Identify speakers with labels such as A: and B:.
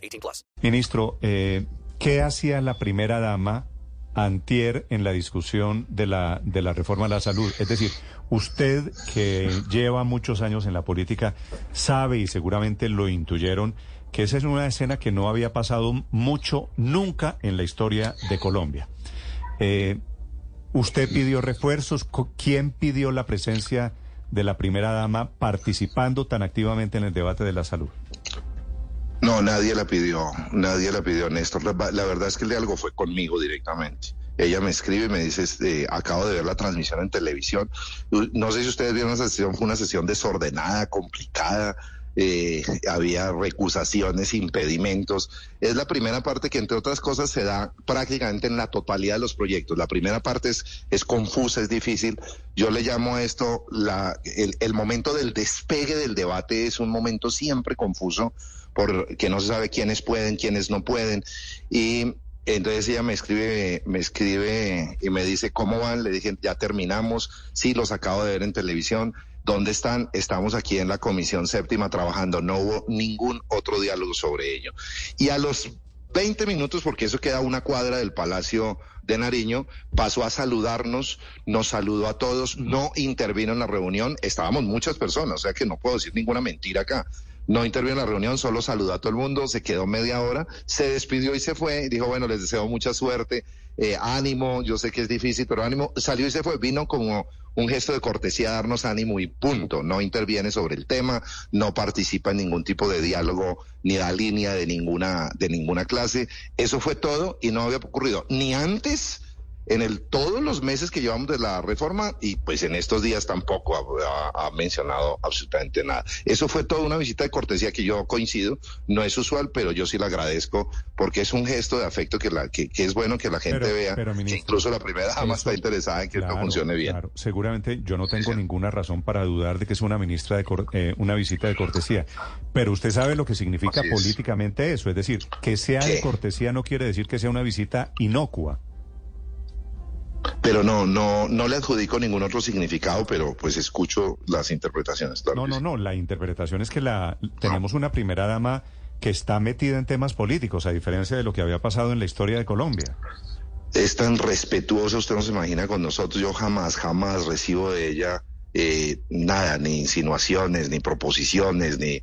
A: 18 plus.
B: Ministro, eh, ¿qué hacía la primera dama antier en la discusión de la, de la reforma a la salud? Es decir, usted que lleva muchos años en la política sabe y seguramente lo intuyeron que esa es una escena que no había pasado mucho nunca en la historia de Colombia. Eh, ¿Usted pidió refuerzos? ¿Quién pidió la presencia de la primera dama participando tan activamente en el debate de la salud?
C: No, nadie la pidió, nadie la pidió, Néstor. La, la verdad es que el diálogo fue conmigo directamente. Ella me escribe y me dice, este, acabo de ver la transmisión en televisión. No sé si ustedes vieron esa sesión, fue una sesión desordenada, complicada eh, había recusaciones, impedimentos. Es la primera parte que, entre otras cosas, se da prácticamente en la totalidad de los proyectos. La primera parte es, es confusa, es difícil. Yo le llamo esto la, el, el momento del despegue del debate, es un momento siempre confuso, porque no se sabe quiénes pueden, quiénes no pueden. Y entonces ella me escribe, me escribe y me dice, ¿cómo van? Le dije, ya terminamos. Sí, los acabo de ver en televisión. ¿Dónde están? Estamos aquí en la Comisión Séptima trabajando. No hubo ningún otro diálogo sobre ello. Y a los 20 minutos, porque eso queda una cuadra del Palacio de Nariño, pasó a saludarnos, nos saludó a todos, no intervino en la reunión, estábamos muchas personas, o sea que no puedo decir ninguna mentira acá. No intervino en la reunión, solo saludó a todo el mundo, se quedó media hora, se despidió y se fue. Dijo, bueno, les deseo mucha suerte, eh, ánimo, yo sé que es difícil, pero ánimo. Salió y se fue, vino como un gesto de cortesía, darnos ánimo y punto. No interviene sobre el tema, no participa en ningún tipo de diálogo ni da línea de ninguna, de ninguna clase. Eso fue todo y no había ocurrido ni antes en el, todos los meses que llevamos de la reforma y pues en estos días tampoco ha, ha, mencionado absolutamente nada. Eso fue toda una visita de cortesía que yo coincido, no es usual, pero yo sí le agradezco porque es un gesto de afecto que, la, que, que es bueno que la gente
B: Pero-
C: vea,
B: pero,
C: que incluso la primera dama está interesada en que esto
B: Claro,
C: funcione bien.
B: claro. Seguramente yo no tengo
C: Sí.
B: ninguna razón para dudar de que es una ministra de cor- eh, una visita de cortesía. Pero usted sabe lo que significa
C: Así es.
B: políticamente eso. Es decir, que sea de cortesía no quiere decir que sea una visita inocua.
C: Pero no, no, no le adjudico ningún otro significado, pero pues escucho las interpretaciones. claro
B: No, no,
C: sí.
B: no. La interpretación es que la tenemos una primera dama que está metida en temas políticos, a diferencia de lo que había pasado en la historia de Colombia.
C: es tan respetuosa, usted no se imagina con nosotros. Yo jamás, jamás recibo de ella eh, nada, ni insinuaciones, ni proposiciones, ni,